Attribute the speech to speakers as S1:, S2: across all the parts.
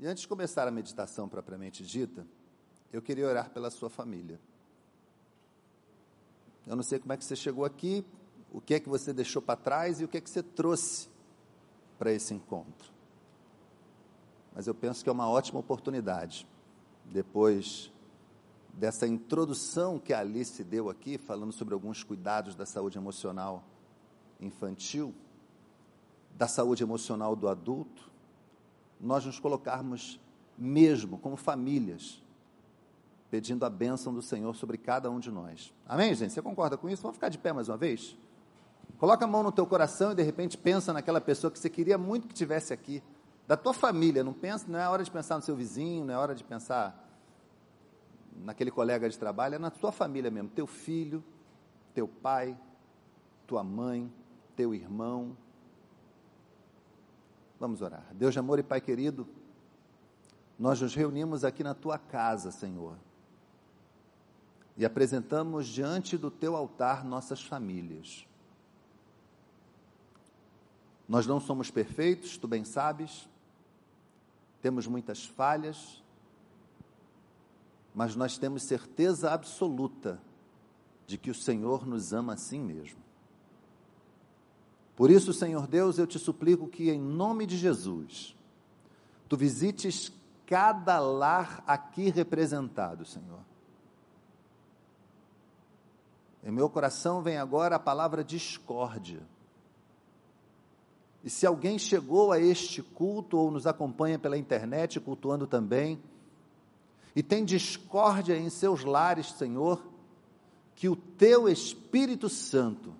S1: E antes de começar a meditação propriamente dita, eu queria orar pela sua família. Eu não sei como é que você chegou aqui, o que é que você deixou para trás e o que é que você trouxe para esse encontro. Mas eu penso que é uma ótima oportunidade, depois dessa introdução que a Alice deu aqui, falando sobre alguns cuidados da saúde emocional infantil, da saúde emocional do adulto, nós nos colocarmos mesmo como famílias, pedindo a bênção do Senhor sobre cada um de nós. Amém, gente? Você concorda com isso? Vamos ficar de pé mais uma vez? Coloca a mão no teu coração e de repente pensa naquela pessoa que você queria muito que tivesse aqui, da tua família. Não pensa, não é hora de pensar no seu vizinho, não é hora de pensar naquele colega de trabalho, é na tua família mesmo, teu filho, teu pai, tua mãe, teu irmão, Vamos orar. Deus de amor e Pai querido, nós nos reunimos aqui na tua casa, Senhor, e apresentamos diante do teu altar nossas famílias. Nós não somos perfeitos, tu bem sabes, temos muitas falhas, mas nós temos certeza absoluta de que o Senhor nos ama assim mesmo. Por isso, Senhor Deus, eu te suplico que, em nome de Jesus, tu visites cada lar aqui representado, Senhor. Em meu coração vem agora a palavra discórdia. E se alguém chegou a este culto ou nos acompanha pela internet, cultuando também, e tem discórdia em seus lares, Senhor, que o teu Espírito Santo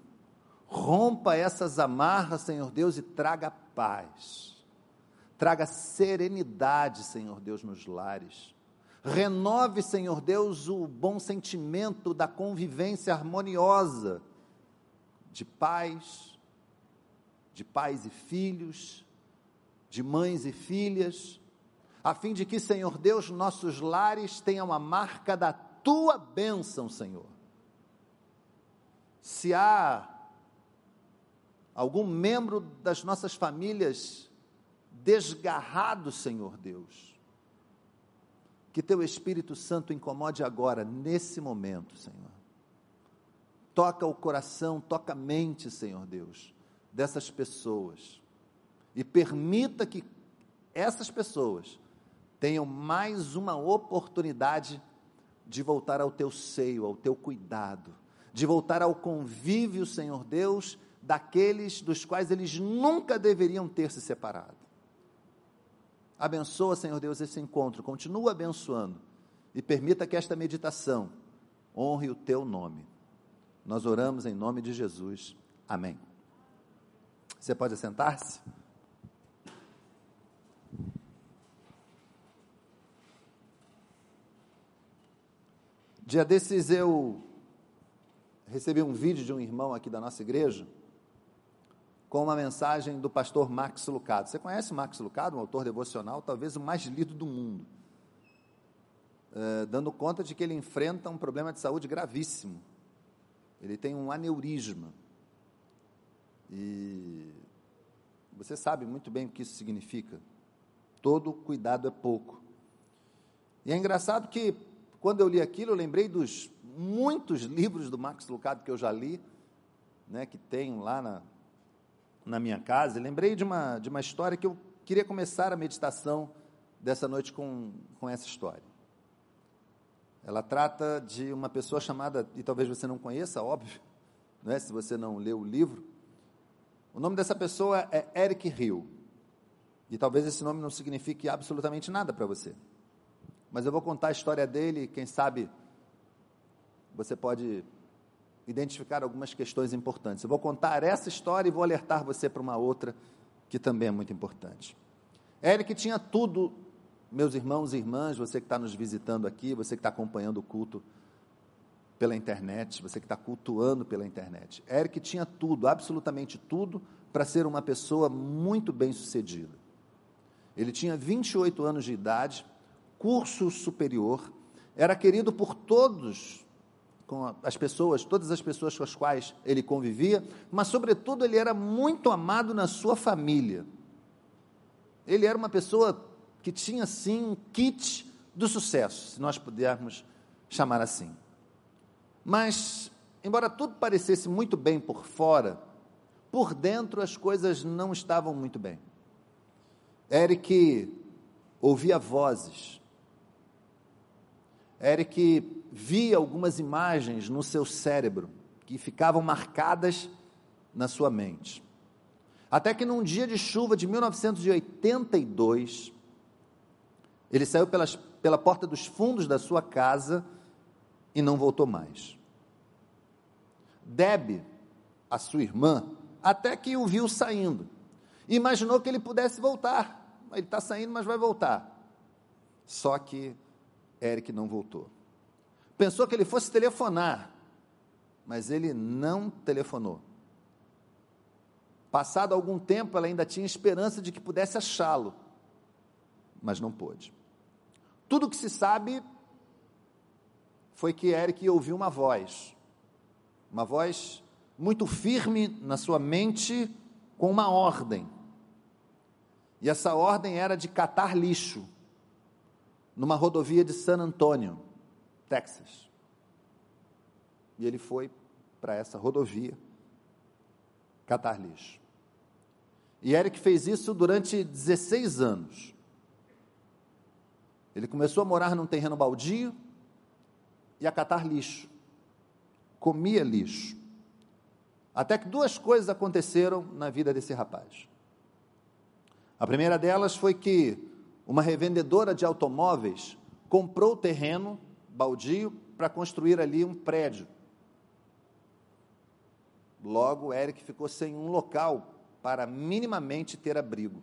S1: Rompa essas amarras, Senhor Deus, e traga paz. Traga serenidade, Senhor Deus, nos lares. Renove, Senhor Deus, o bom sentimento da convivência harmoniosa de pais, de pais e filhos, de mães e filhas, a fim de que, Senhor Deus, nossos lares tenham a marca da tua bênção, Senhor. Se há algum membro das nossas famílias desgarrado, Senhor Deus. Que teu Espírito Santo incomode agora, nesse momento, Senhor. Toca o coração, toca a mente, Senhor Deus, dessas pessoas. E permita que essas pessoas tenham mais uma oportunidade de voltar ao teu seio, ao teu cuidado, de voltar ao convívio, Senhor Deus, daqueles dos quais eles nunca deveriam ter se separado. Abençoa, Senhor Deus, esse encontro, continua abençoando e permita que esta meditação honre o teu nome. Nós oramos em nome de Jesus. Amém. Você pode sentar-se? Dia desses eu recebi um vídeo de um irmão aqui da nossa igreja com uma mensagem do pastor Max Lucado. Você conhece Max Lucado, um autor devocional, talvez o mais lido do mundo, é, dando conta de que ele enfrenta um problema de saúde gravíssimo. Ele tem um aneurisma. E você sabe muito bem o que isso significa. Todo cuidado é pouco. E é engraçado que, quando eu li aquilo, eu lembrei dos muitos livros do Max Lucado que eu já li, né, que tenho lá na, na minha casa e lembrei de uma, de uma história que eu queria começar a meditação dessa noite com, com essa história. Ela trata de uma pessoa chamada, e talvez você não conheça, óbvio, não é? se você não leu o livro. O nome dessa pessoa é Eric Hill. E talvez esse nome não signifique absolutamente nada para você. Mas eu vou contar a história dele, quem sabe você pode identificar algumas questões importantes. Eu vou contar essa história e vou alertar você para uma outra que também é muito importante. Eric tinha tudo, meus irmãos e irmãs, você que está nos visitando aqui, você que está acompanhando o culto pela internet, você que está cultuando pela internet. Eric tinha tudo, absolutamente tudo, para ser uma pessoa muito bem sucedida. Ele tinha 28 anos de idade, curso superior, era querido por todos com as pessoas, todas as pessoas com as quais ele convivia, mas, sobretudo, ele era muito amado na sua família. Ele era uma pessoa que tinha sim um kit do sucesso, se nós pudermos chamar assim. Mas, embora tudo parecesse muito bem por fora, por dentro as coisas não estavam muito bem. Eric ouvia vozes. Eric via algumas imagens no seu cérebro que ficavam marcadas na sua mente. Até que num dia de chuva de 1982, ele saiu pelas, pela porta dos fundos da sua casa e não voltou mais. Deb, a sua irmã, até que o viu saindo. Imaginou que ele pudesse voltar. Ele está saindo, mas vai voltar. Só que Eric não voltou. Pensou que ele fosse telefonar, mas ele não telefonou. Passado algum tempo, ela ainda tinha esperança de que pudesse achá-lo, mas não pôde. Tudo que se sabe foi que Eric ouviu uma voz, uma voz muito firme na sua mente, com uma ordem. E essa ordem era de catar lixo numa rodovia de San Antonio, Texas. E ele foi para essa rodovia catar lixo. E Eric fez isso durante 16 anos. Ele começou a morar num terreno baldio e a catar lixo. Comia lixo. Até que duas coisas aconteceram na vida desse rapaz. A primeira delas foi que uma revendedora de automóveis comprou o terreno baldio para construir ali um prédio. Logo, Eric ficou sem um local para minimamente ter abrigo.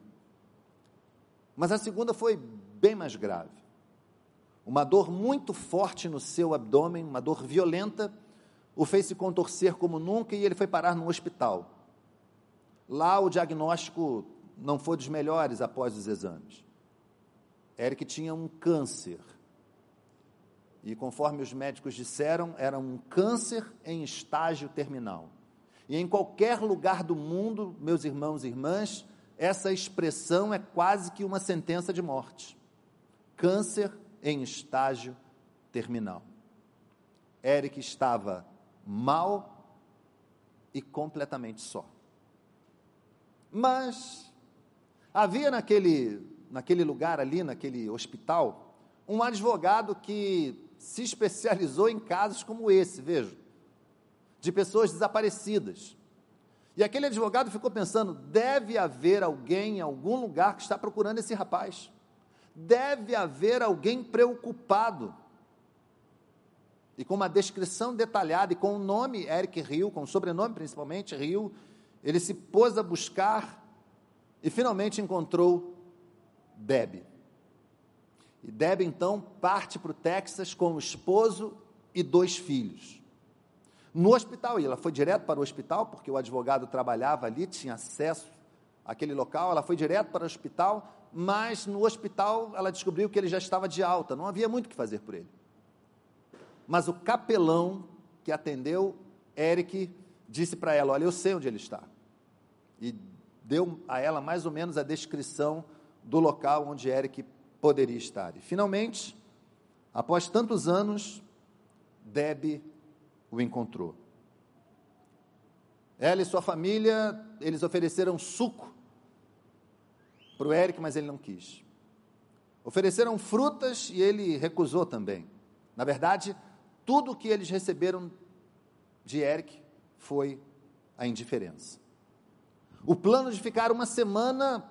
S1: Mas a segunda foi bem mais grave. Uma dor muito forte no seu abdômen, uma dor violenta, o fez se contorcer como nunca e ele foi parar no hospital. Lá o diagnóstico não foi dos melhores após os exames. Eric tinha um câncer. E conforme os médicos disseram, era um câncer em estágio terminal. E em qualquer lugar do mundo, meus irmãos e irmãs, essa expressão é quase que uma sentença de morte. Câncer em estágio terminal. Eric estava mal e completamente só. Mas havia naquele, naquele lugar ali, naquele hospital, um advogado que se especializou em casos como esse, veja de pessoas desaparecidas. E aquele advogado ficou pensando: deve haver alguém em algum lugar que está procurando esse rapaz. Deve haver alguém preocupado. E com uma descrição detalhada e com o nome Eric Rio, com o sobrenome principalmente Rio, ele se pôs a buscar e finalmente encontrou Deb. E Deb então parte para o Texas com o esposo e dois filhos no hospital. E ela foi direto para o hospital, porque o advogado trabalhava ali, tinha acesso àquele local. Ela foi direto para o hospital, mas no hospital ela descobriu que ele já estava de alta, não havia muito o que fazer por ele. Mas o capelão que atendeu Eric disse para ela: Olha, eu sei onde ele está. E deu a ela mais ou menos a descrição do local onde Eric poderia estar. E finalmente, após tantos anos, Deb o encontrou. Ela e sua família, eles ofereceram suco para o Eric, mas ele não quis. Ofereceram frutas e ele recusou também. Na verdade, tudo o que eles receberam de Eric foi a indiferença. O plano de ficar uma semana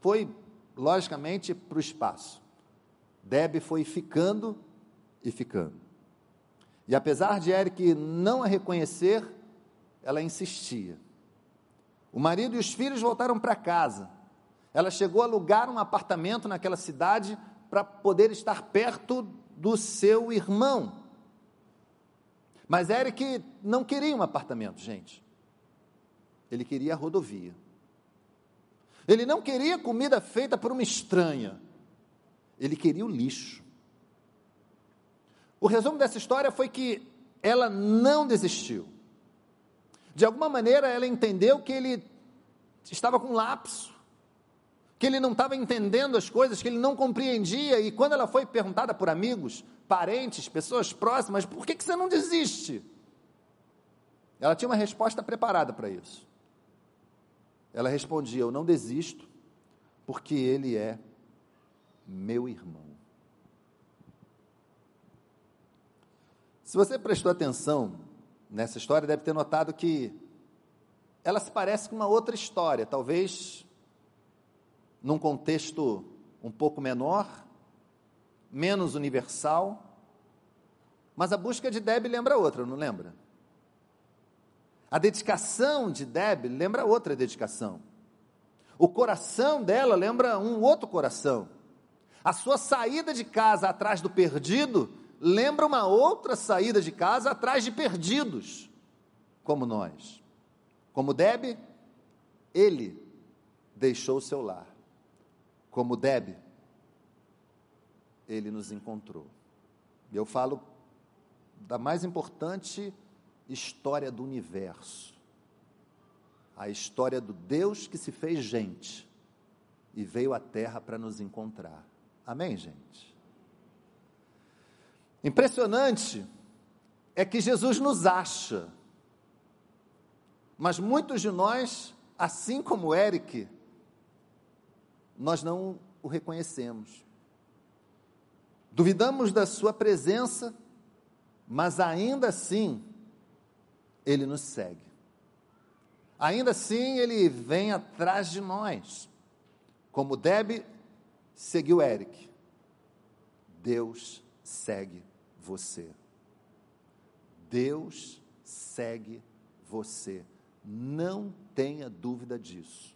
S1: foi, logicamente, para o espaço. Deb foi ficando e ficando. E apesar de Eric não a reconhecer, ela insistia. O marido e os filhos voltaram para casa. Ela chegou a alugar um apartamento naquela cidade para poder estar perto do seu irmão. Mas Eric não queria um apartamento, gente. Ele queria a rodovia. Ele não queria comida feita por uma estranha. Ele queria o lixo. O resumo dessa história foi que ela não desistiu. De alguma maneira, ela entendeu que ele estava com lapso, que ele não estava entendendo as coisas, que ele não compreendia, e quando ela foi perguntada por amigos, parentes, pessoas próximas, por que, que você não desiste? Ela tinha uma resposta preparada para isso. Ela respondia: Eu não desisto, porque ele é meu irmão. Se você prestou atenção nessa história, deve ter notado que ela se parece com uma outra história, talvez num contexto um pouco menor, menos universal, mas a busca de Deb lembra outra, não lembra? A dedicação de Deb lembra outra dedicação. O coração dela lembra um outro coração. A sua saída de casa atrás do perdido lembra uma outra saída de casa atrás de perdidos, como nós. Como Deb, ele deixou o seu lar. Como Deb, ele nos encontrou. Eu falo da mais importante história do universo. A história do Deus que se fez gente e veio à terra para nos encontrar. Amém, gente? Impressionante é que Jesus nos acha, mas muitos de nós, assim como Eric, nós não o reconhecemos. Duvidamos da sua presença, mas ainda assim ele nos segue. Ainda assim ele vem atrás de nós. Como Deb seguiu Eric, Deus segue você. Deus segue você. Não tenha dúvida disso.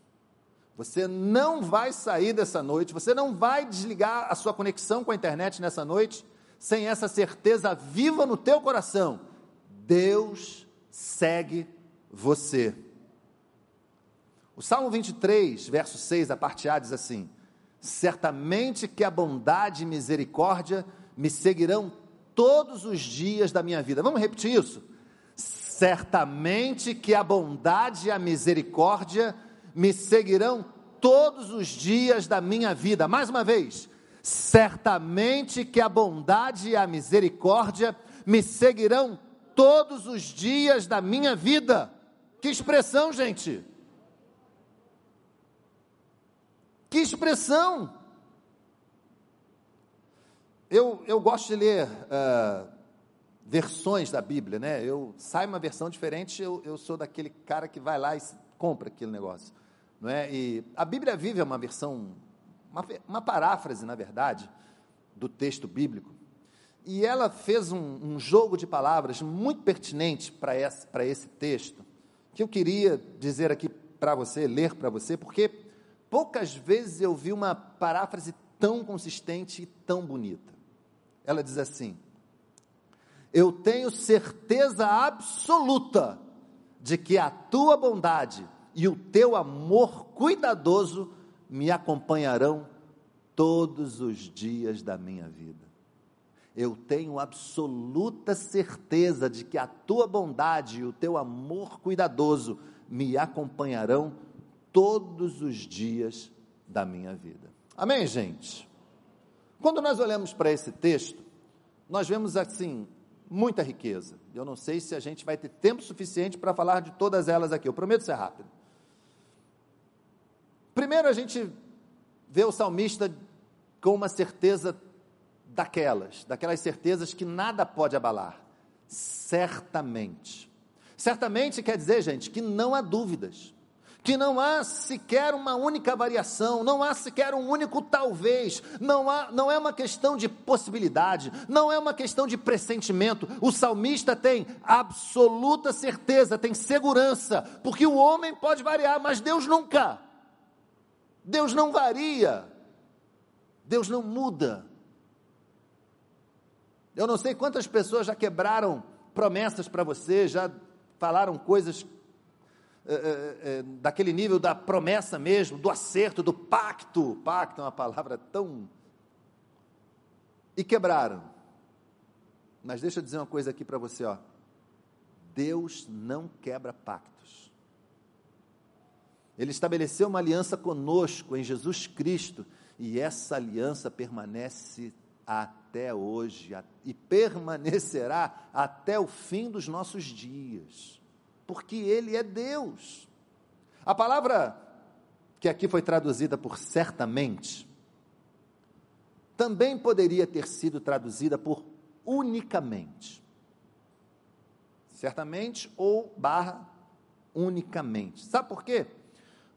S1: Você não vai sair dessa noite, você não vai desligar a sua conexão com a internet nessa noite sem essa certeza viva no teu coração. Deus segue você. O Salmo 23, verso 6, a parte A diz assim: Certamente que a bondade e misericórdia me seguirão todos os dias da minha vida. Vamos repetir isso? Certamente que a bondade e a misericórdia me seguirão todos os dias da minha vida. Mais uma vez, certamente que a bondade e a misericórdia me seguirão todos os dias da minha vida. Que expressão, gente! Que expressão! Eu, eu gosto de ler uh, versões da Bíblia, né? Eu sai uma versão diferente, eu, eu sou daquele cara que vai lá e compra aquele negócio, não é? E a Bíblia Viva é uma versão, uma, uma paráfrase, na verdade, do texto bíblico. E ela fez um, um jogo de palavras muito pertinente para esse, esse texto, que eu queria dizer aqui para você, ler para você, porque poucas vezes eu vi uma paráfrase tão consistente e tão bonita. Ela diz assim: Eu tenho certeza absoluta de que a tua bondade e o teu amor cuidadoso me acompanharão todos os dias da minha vida. Eu tenho absoluta certeza de que a tua bondade e o teu amor cuidadoso me acompanharão todos os dias da minha vida. Amém, gente? Quando nós olhamos para esse texto, nós vemos assim muita riqueza. Eu não sei se a gente vai ter tempo suficiente para falar de todas elas aqui. Eu prometo ser rápido. Primeiro a gente vê o salmista com uma certeza daquelas, daquelas certezas que nada pode abalar. Certamente. Certamente quer dizer, gente, que não há dúvidas que não há sequer uma única variação, não há sequer um único talvez, não, há, não é uma questão de possibilidade, não é uma questão de pressentimento. O salmista tem absoluta certeza, tem segurança, porque o homem pode variar, mas Deus nunca. Deus não varia, Deus não muda. Eu não sei quantas pessoas já quebraram promessas para você, já falaram coisas é, é, daquele nível da promessa mesmo, do acerto, do pacto. Pacto é uma palavra tão. E quebraram. Mas deixa eu dizer uma coisa aqui para você, ó. Deus não quebra pactos. Ele estabeleceu uma aliança conosco em Jesus Cristo e essa aliança permanece até hoje e permanecerá até o fim dos nossos dias, porque Ele é Deus. A palavra que aqui foi traduzida por certamente, também poderia ter sido traduzida por unicamente. Certamente ou barra unicamente. Sabe por quê?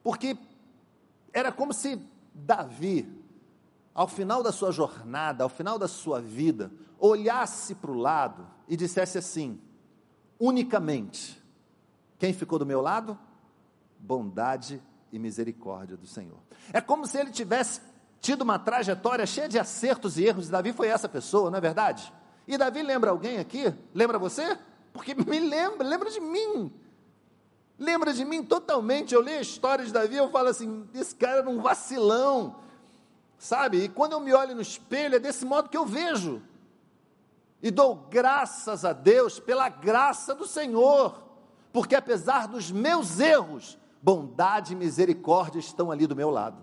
S1: Porque era como se Davi, ao final da sua jornada, ao final da sua vida, olhasse para o lado e dissesse assim: unicamente, quem ficou do meu lado? Bondade e misericórdia do Senhor. É como se ele tivesse tido uma trajetória cheia de acertos e erros, Davi foi essa pessoa, não é verdade? E Davi lembra alguém aqui? Lembra você? Porque me lembra, lembra de mim. Lembra de mim totalmente. Eu leio a história de Davi, eu falo assim: esse cara era um vacilão, sabe? E quando eu me olho no espelho, é desse modo que eu vejo. E dou graças a Deus pela graça do Senhor, porque apesar dos meus erros, bondade e misericórdia estão ali do meu lado.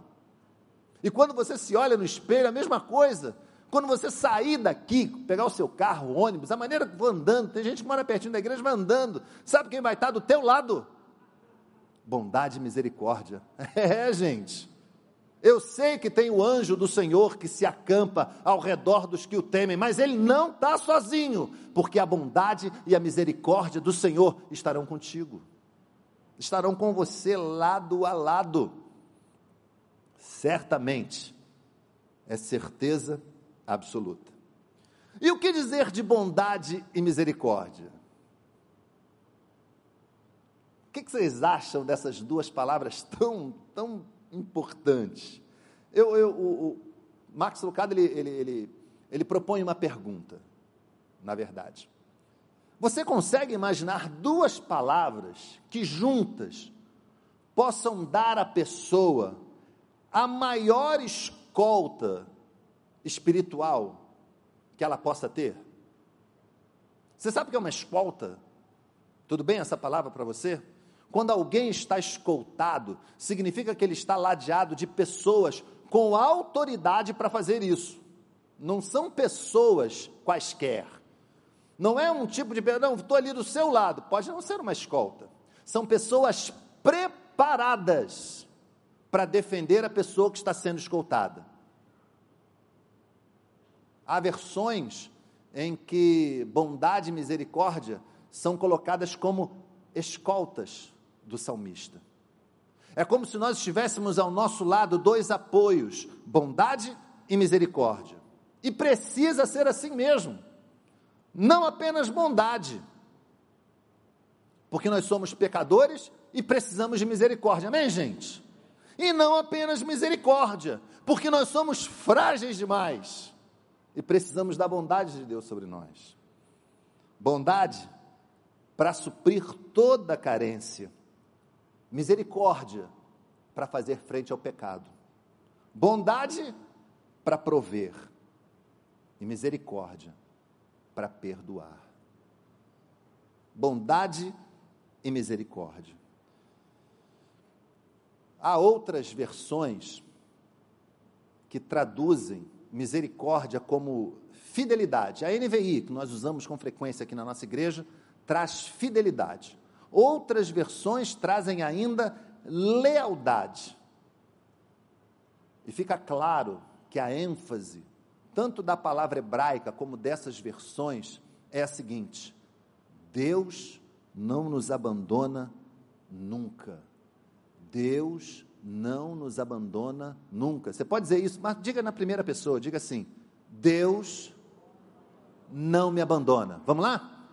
S1: E quando você se olha no espelho, a mesma coisa. Quando você sair daqui, pegar o seu carro, ônibus, a maneira que vou andando, tem gente que mora pertinho da igreja, vai andando, sabe quem vai estar do teu lado? Bondade e misericórdia. É, gente. Eu sei que tem o anjo do Senhor que se acampa ao redor dos que o temem, mas ele não está sozinho, porque a bondade e a misericórdia do Senhor estarão contigo, estarão com você lado a lado. Certamente, é certeza absoluta. E o que dizer de bondade e misericórdia? O que vocês acham dessas duas palavras tão, tão importantes? Eu, eu, o, o Max Lucado, ele, ele, ele, ele propõe uma pergunta, na verdade. Você consegue imaginar duas palavras que juntas possam dar à pessoa a maior escolta espiritual que ela possa ter? Você sabe o que é uma escolta? Tudo bem essa palavra para você? Quando alguém está escoltado, significa que ele está ladeado de pessoas com autoridade para fazer isso. Não são pessoas quaisquer. Não é um tipo de, não, estou ali do seu lado. Pode não ser uma escolta. São pessoas preparadas para defender a pessoa que está sendo escoltada. Há versões em que bondade e misericórdia são colocadas como escoltas do salmista. É como se nós estivéssemos ao nosso lado dois apoios, bondade e misericórdia. E precisa ser assim mesmo. Não apenas bondade, porque nós somos pecadores e precisamos de misericórdia. Amém, gente? E não apenas misericórdia, porque nós somos frágeis demais e precisamos da bondade de Deus sobre nós. Bondade para suprir toda carência, misericórdia para fazer frente ao pecado, bondade para prover e misericórdia para perdoar. Bondade e misericórdia. Há outras versões que traduzem misericórdia como fidelidade. A NVI, que nós usamos com frequência aqui na nossa igreja, traz fidelidade. Outras versões trazem ainda lealdade. E fica claro que a ênfase, tanto da palavra hebraica como dessas versões, é a seguinte: Deus não nos abandona nunca. Deus não nos abandona nunca. Você pode dizer isso, mas diga na primeira pessoa, diga assim: Deus não me abandona. Vamos lá?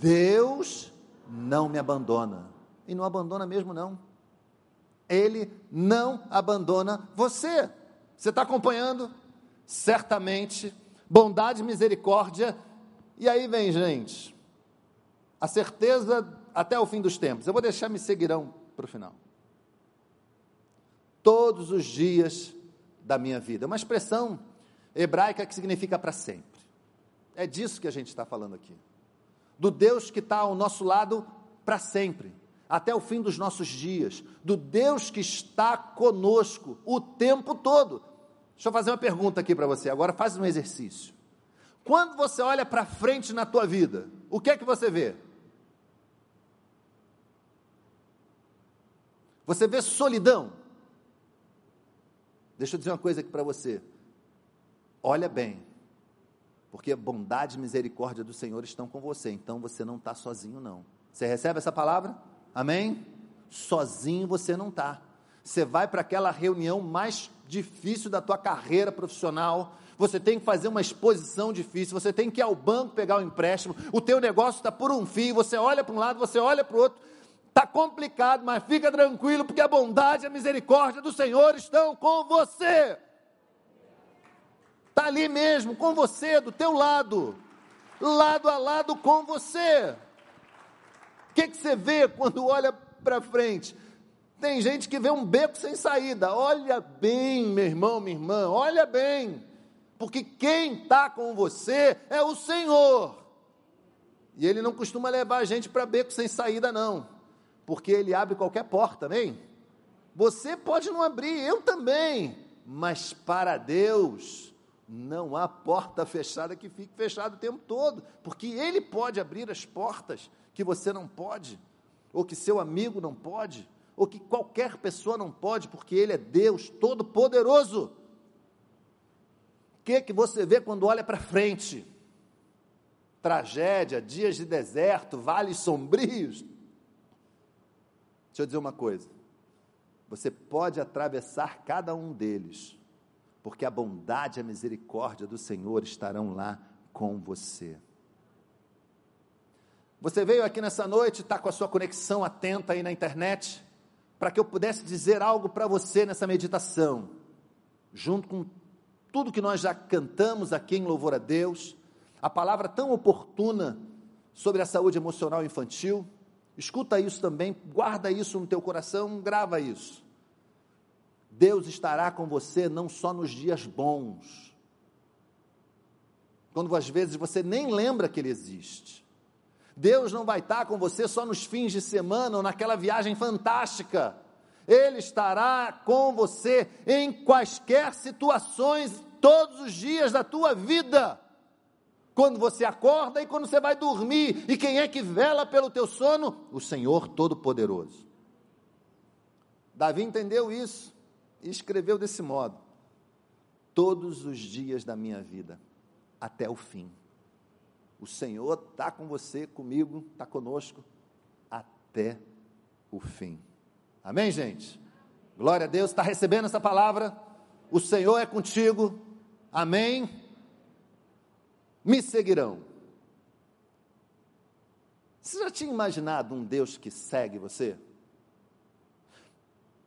S1: Deus não me abandona. E não abandona mesmo, não. Ele não abandona você. Você está acompanhando? Certamente, bondade misericórdia. E aí vem, gente, a certeza até o fim dos tempos. Eu vou deixar me seguirão para o final todos os dias da minha vida. É uma expressão hebraica que significa para sempre. É disso que a gente está falando aqui. Do Deus que está ao nosso lado para sempre. até o fim dos nossos dias, do Deus que está conosco o tempo todo. Deixa eu fazer uma pergunta aqui para você, agora faz um exercício. Quando você olha para frente na tua vida, o que é que você vê? Você vê solidão? Deixa eu dizer uma coisa aqui para você. Olha bem, porque bondade e misericórdia do Senhor estão com você, então você não está sozinho, não. Você recebe essa palavra? Amém? Sozinho você não está. Você vai para aquela reunião mais difícil da tua carreira profissional, você tem que fazer uma exposição difícil, você tem que ir ao banco pegar o um empréstimo, o teu negócio está por um fio, você olha para um lado, você olha para o outro, está complicado, mas fica tranquilo, porque a bondade e a misericórdia do Senhor estão com você. Está ali mesmo, com você, do teu lado, lado a lado com você. O que, que você vê quando olha para frente? Tem gente que vê um beco sem saída. Olha bem, meu irmão, minha irmã, olha bem. Porque quem está com você é o Senhor. E Ele não costuma levar a gente para beco sem saída, não. Porque Ele abre qualquer porta, amém? Você pode não abrir, eu também. Mas para Deus, não há porta fechada que fique fechada o tempo todo. Porque Ele pode abrir as portas que você não pode, ou que seu amigo não pode ou que qualquer pessoa não pode, porque Ele é Deus Todo-Poderoso. O que, que você vê quando olha para frente? Tragédia, dias de deserto, vales sombrios. Deixa eu dizer uma coisa. Você pode atravessar cada um deles, porque a bondade e a misericórdia do Senhor estarão lá com você. Você veio aqui nessa noite, está com a sua conexão atenta aí na internet, para que eu pudesse dizer algo para você nessa meditação, junto com tudo que nós já cantamos aqui em louvor a Deus, a palavra tão oportuna sobre a saúde emocional infantil. Escuta isso também, guarda isso no teu coração, grava isso. Deus estará com você não só nos dias bons, quando às vezes você nem lembra que Ele existe. Deus não vai estar com você só nos fins de semana ou naquela viagem fantástica. Ele estará com você em quaisquer situações, todos os dias da tua vida. Quando você acorda e quando você vai dormir. E quem é que vela pelo teu sono? O Senhor Todo-Poderoso. Davi entendeu isso e escreveu desse modo: Todos os dias da minha vida, até o fim o Senhor está com você, comigo, está conosco até o fim. Amém, gente? Glória a Deus, está recebendo essa palavra? O Senhor é contigo. Amém? Me seguirão. Você já tinha imaginado um Deus que segue você?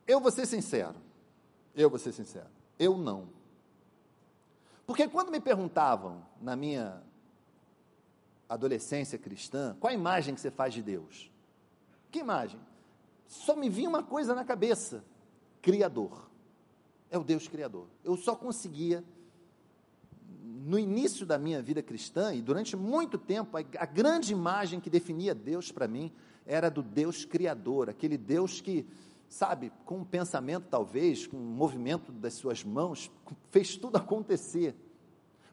S1: Eu vou ser sincero. Eu vou ser sincero. Eu não. Porque quando me perguntavam na minha adolescência cristã, qual a imagem que você faz de Deus? Que imagem? Só me vinha uma coisa na cabeça: Criador. É o Deus Criador. Eu só conseguia, no início da minha vida cristã, e durante muito tempo, a, a grande imagem que definia Deus para mim era do Deus Criador, aquele Deus que, sabe, com um pensamento talvez, com um movimento das suas mãos, fez tudo acontecer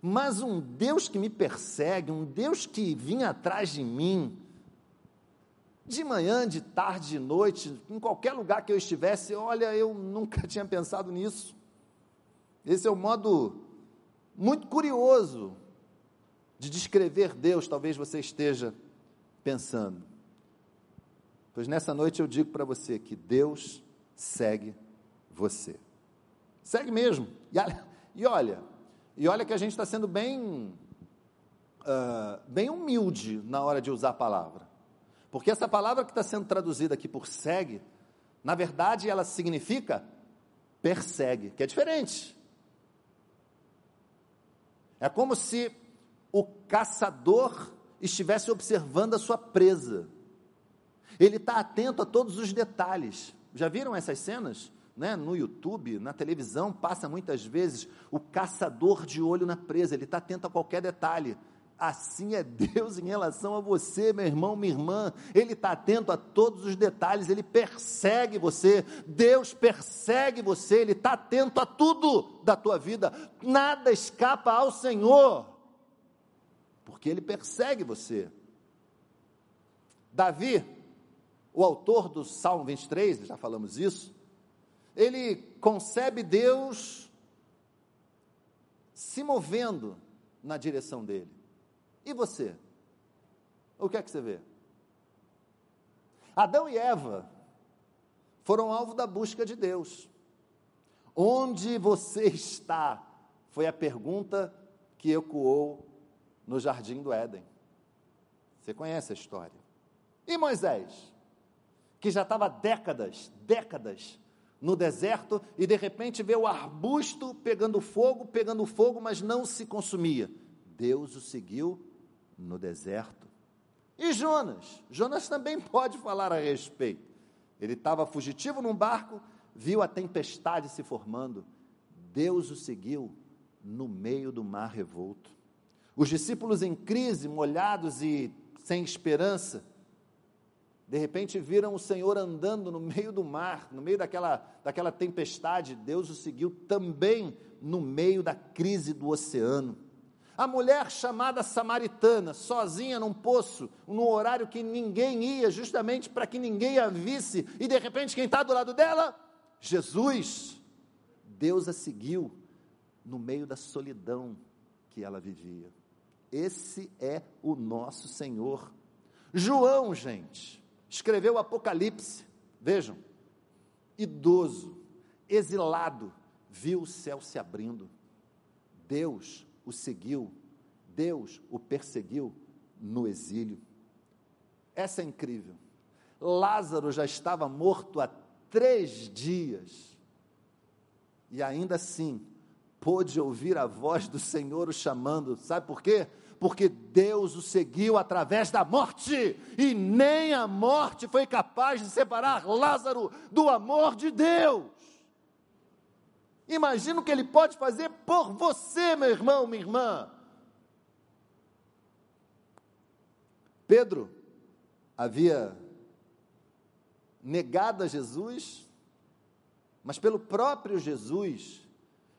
S1: mas um Deus que me persegue, um Deus que vinha atrás de mim, de manhã, de tarde, de noite, em qualquer lugar que eu estivesse, olha, eu nunca tinha pensado nisso. Esse é um modo muito curioso de descrever Deus, talvez você esteja pensando. Pois nessa noite eu digo para você que Deus segue você. Segue mesmo. E olha, e olha que a gente está sendo bem, uh, bem humilde na hora de usar a palavra. Porque essa palavra que está sendo traduzida aqui por segue, na verdade ela significa persegue, que é diferente. É como se o caçador estivesse observando a sua presa. Ele está atento a todos os detalhes. Já viram essas cenas? né, no YouTube, na televisão, passa muitas vezes o caçador de olho na presa, ele está atento a qualquer detalhe. Assim é Deus em relação a você, meu irmão, minha irmã. Ele está atento a todos os detalhes, ele persegue você. Deus persegue você, ele está atento a tudo da tua vida. Nada escapa ao Senhor, porque ele persegue você. Davi, o autor do Salmo 23, já falamos isso, ele concebe Deus se movendo na direção dele. E você? O que é que você vê? Adão e Eva foram alvo da busca de Deus. Onde você está? Foi a pergunta que ecoou no jardim do Éden. Você conhece a história. E Moisés, que já estava décadas, décadas no deserto e de repente vê o arbusto pegando fogo, pegando fogo, mas não se consumia. Deus o seguiu no deserto. E Jonas? Jonas também pode falar a respeito. Ele estava fugitivo num barco, viu a tempestade se formando. Deus o seguiu no meio do mar revolto. Os discípulos em crise, molhados e sem esperança, de repente viram o Senhor andando no meio do mar, no meio daquela, daquela tempestade. Deus o seguiu também no meio da crise do oceano. A mulher chamada samaritana, sozinha num poço, num horário que ninguém ia, justamente para que ninguém a visse, e de repente quem está do lado dela? Jesus. Deus a seguiu no meio da solidão que ela vivia. Esse é o nosso Senhor. João, gente, escreveu o Apocalipse, vejam, idoso, exilado, viu o céu se abrindo. Deus o seguiu, Deus o perseguiu no exílio. Essa é incrível. Lázaro já estava morto há três dias, e ainda assim pôde ouvir a voz do Senhor o chamando, sabe por quê? Porque Deus o seguiu através da morte, e nem a morte foi capaz de separar Lázaro do amor de Deus. Imagina o que ele pode fazer por você, meu irmão, minha irmã. Pedro havia negado a Jesus, mas pelo próprio Jesus,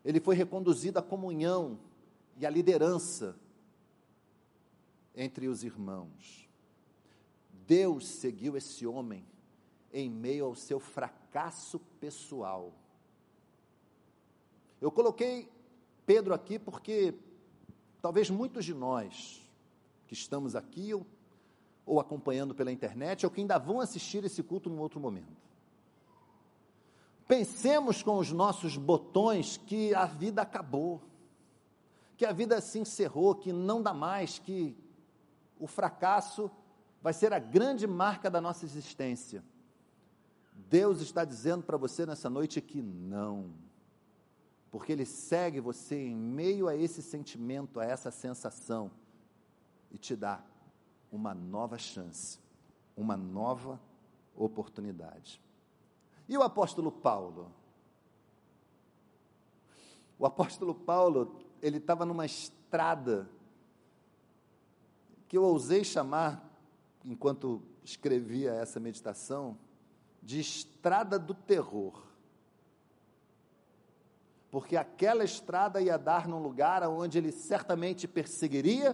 S1: ele foi reconduzido à comunhão e à liderança entre os irmãos. Deus seguiu esse homem em meio ao seu fracasso pessoal. Eu coloquei Pedro aqui porque talvez muitos de nós que estamos aqui ou, ou acompanhando pela internet ou que ainda vão assistir esse culto num outro momento. Pensemos com os nossos botões que a vida acabou, que a vida se encerrou, que não dá mais, que o fracasso vai ser a grande marca da nossa existência. Deus está dizendo para você nessa noite que não porque Ele segue você em meio a esse sentimento, a essa sensação, e te dá uma nova chance, uma nova oportunidade. E o apóstolo Paulo? O apóstolo Paulo, ele estava numa estrada que eu ousei chamar, enquanto escrevia essa meditação, de estrada do terror porque aquela estrada ia dar num lugar onde ele certamente perseguiria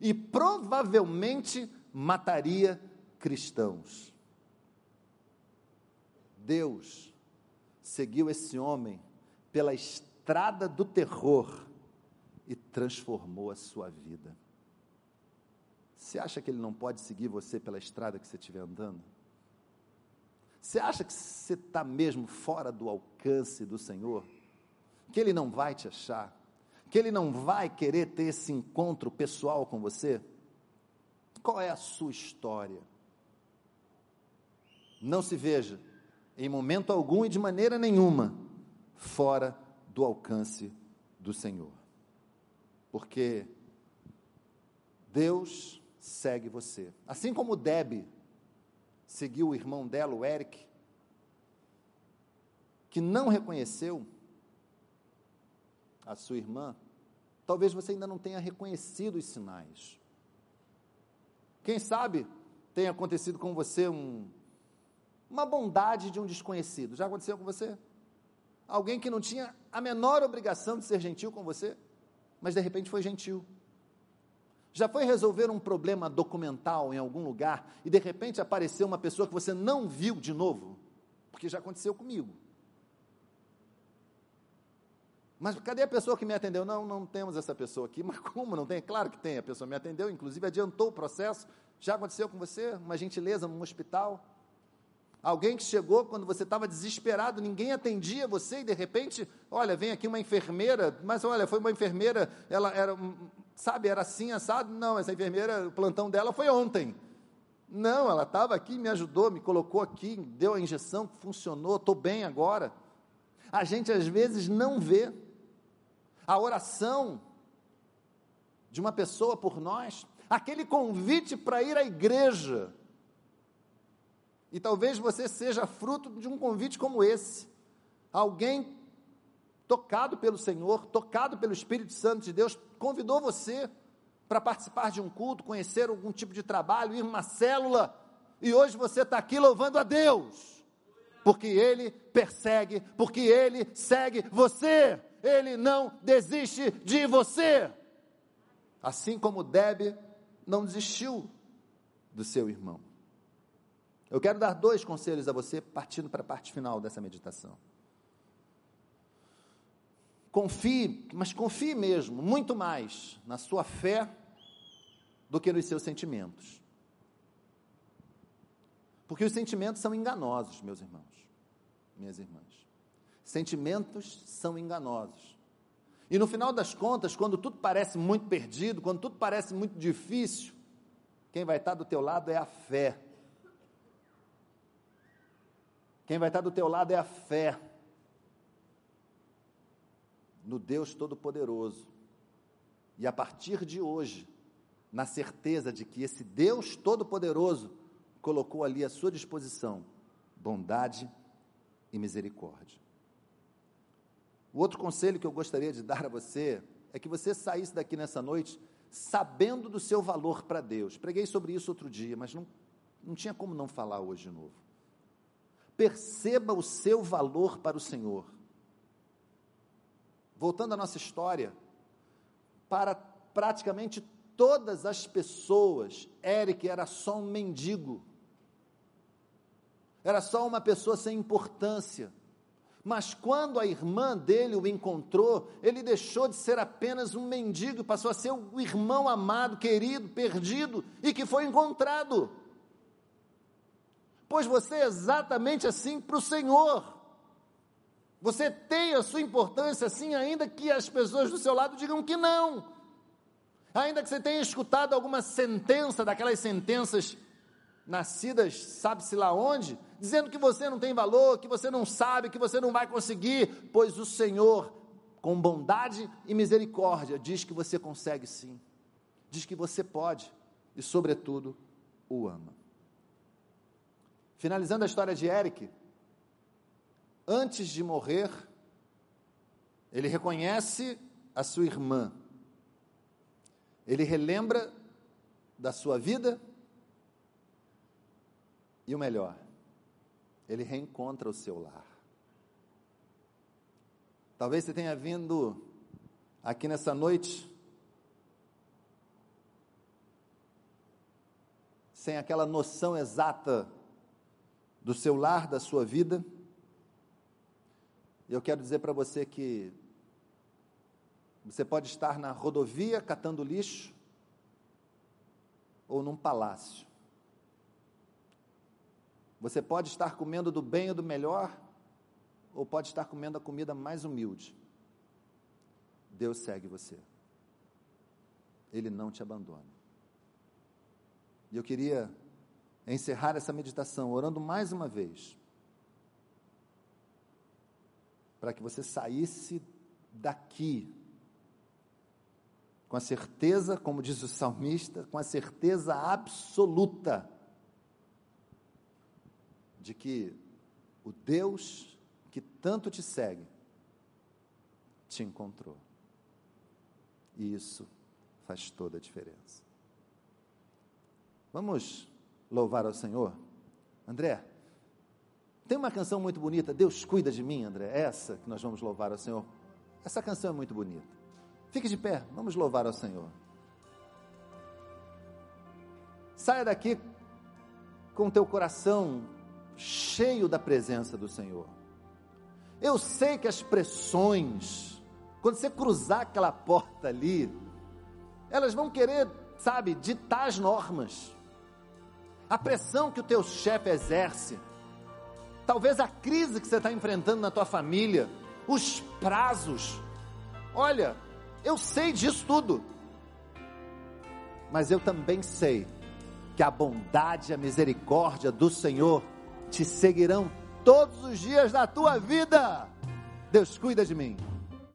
S1: e provavelmente mataria cristãos. Deus seguiu esse homem pela estrada do terror e transformou a sua vida. Você acha que ele não pode seguir você pela estrada que você estiver andando? Você acha que você está mesmo fora do alcance do Senhor? que ele não vai te achar, que ele não vai querer ter esse encontro pessoal com você? Qual é a sua história? Não se veja, em momento algum e de maneira nenhuma, fora do alcance do Senhor. Porque Deus segue você. Assim como Deb seguiu o irmão dela, o Eric, que não reconheceu a sua irmã, talvez você ainda não tenha reconhecido os sinais. Quem sabe tenha acontecido com você um, uma bondade de um desconhecido. Já aconteceu com você? Alguém que não tinha a menor obrigação de ser gentil com você, mas de repente foi gentil. Já foi resolver um problema documental em algum lugar e de repente apareceu uma pessoa que você não viu de novo? Porque já aconteceu comigo. Mas cadê a pessoa que me atendeu? Não, não temos essa pessoa aqui. Mas como não tem? Claro que tem. A pessoa me atendeu, inclusive adiantou o processo. Já aconteceu com você? Uma gentileza num hospital? Alguém que chegou quando você estava desesperado, ninguém atendia você e de repente, olha, vem aqui uma enfermeira, mas olha, foi uma enfermeira, ela era, sabe, era assim, assado. Não, essa enfermeira, o plantão dela foi ontem. Não, ela estava aqui, me ajudou, me colocou aqui, deu a injeção, funcionou, estou bem agora. A gente às vezes não vê a oração de uma pessoa por nós, aquele convite para ir à igreja. E talvez você seja fruto de um convite como esse. Alguém tocado pelo Senhor, tocado pelo Espírito Santo de Deus, convidou você para participar de um culto, conhecer algum tipo de trabalho, ir numa célula, e hoje você está aqui louvando a Deus, porque Ele persegue, porque Ele segue você, Ele não desiste de você. Assim como Deb não desistiu do seu irmão. Eu quero dar dois conselhos a você, partindo para a parte final dessa meditação. Confie, mas confie mesmo, muito mais na sua fé do que nos seus sentimentos. Porque os sentimentos são enganosos, meus irmãos, minhas irmãs. Sentimentos são enganosos. E no final das contas, quando tudo parece muito perdido, quando tudo parece muito difícil, quem vai estar do teu lado é a fé. Quem vai estar do teu lado é a fé no Deus Todo-Poderoso. E a partir de hoje, na certeza de que esse Deus Todo-Poderoso colocou ali à sua disposição bondade e misericórdia. O outro conselho que eu gostaria de dar a você é que você saísse daqui nessa noite sabendo do seu valor para Deus. Preguei sobre isso outro dia, mas não, não tinha como não falar hoje de novo. Perceba o seu valor para o Senhor voltando à nossa história, para praticamente todas as pessoas, Eric era só um mendigo, era só uma pessoa sem importância. Mas quando a irmã dele o encontrou, ele deixou de ser apenas um mendigo, passou a ser o irmão amado, querido, perdido e que foi encontrado. Pois você é exatamente assim para o Senhor. Você tem a sua importância, sim, ainda que as pessoas do seu lado digam que não. Ainda que você tenha escutado alguma sentença, daquelas sentenças nascidas, sabe-se lá onde, dizendo que você não tem valor, que você não sabe, que você não vai conseguir, pois o Senhor, com bondade e misericórdia, diz que você consegue sim, diz que você pode e, sobretudo, o ama. Finalizando a história de Eric, antes de morrer, ele reconhece a sua irmã, ele relembra da sua vida e o melhor, ele reencontra o seu lar. Talvez você tenha vindo aqui nessa noite sem aquela noção exata do seu lar, da sua vida. Eu quero dizer para você que você pode estar na rodovia catando lixo ou num palácio. Você pode estar comendo do bem ou do melhor, ou pode estar comendo a comida mais humilde. Deus segue você. Ele não te abandona. E eu queria encerrar essa meditação orando mais uma vez para que você saísse daqui com a certeza, como diz o salmista, com a certeza absoluta de que o Deus que tanto te segue te encontrou. E isso faz toda a diferença. Vamos louvar ao Senhor? André, tem uma canção muito bonita, Deus cuida de mim, André. É essa que nós vamos louvar ao Senhor. Essa canção é muito bonita. Fique de pé, vamos louvar ao Senhor. Saia daqui com teu coração cheio da presença do Senhor. Eu sei que as pressões, quando você cruzar aquela porta ali, elas vão querer, sabe, ditar as normas. A pressão que o teu chefe exerce, talvez a crise que você está enfrentando na tua família, os prazos. Olha, eu sei disso tudo, mas eu também sei que a bondade e a misericórdia do Senhor te seguirão todos os dias da tua vida. Deus cuida de mim.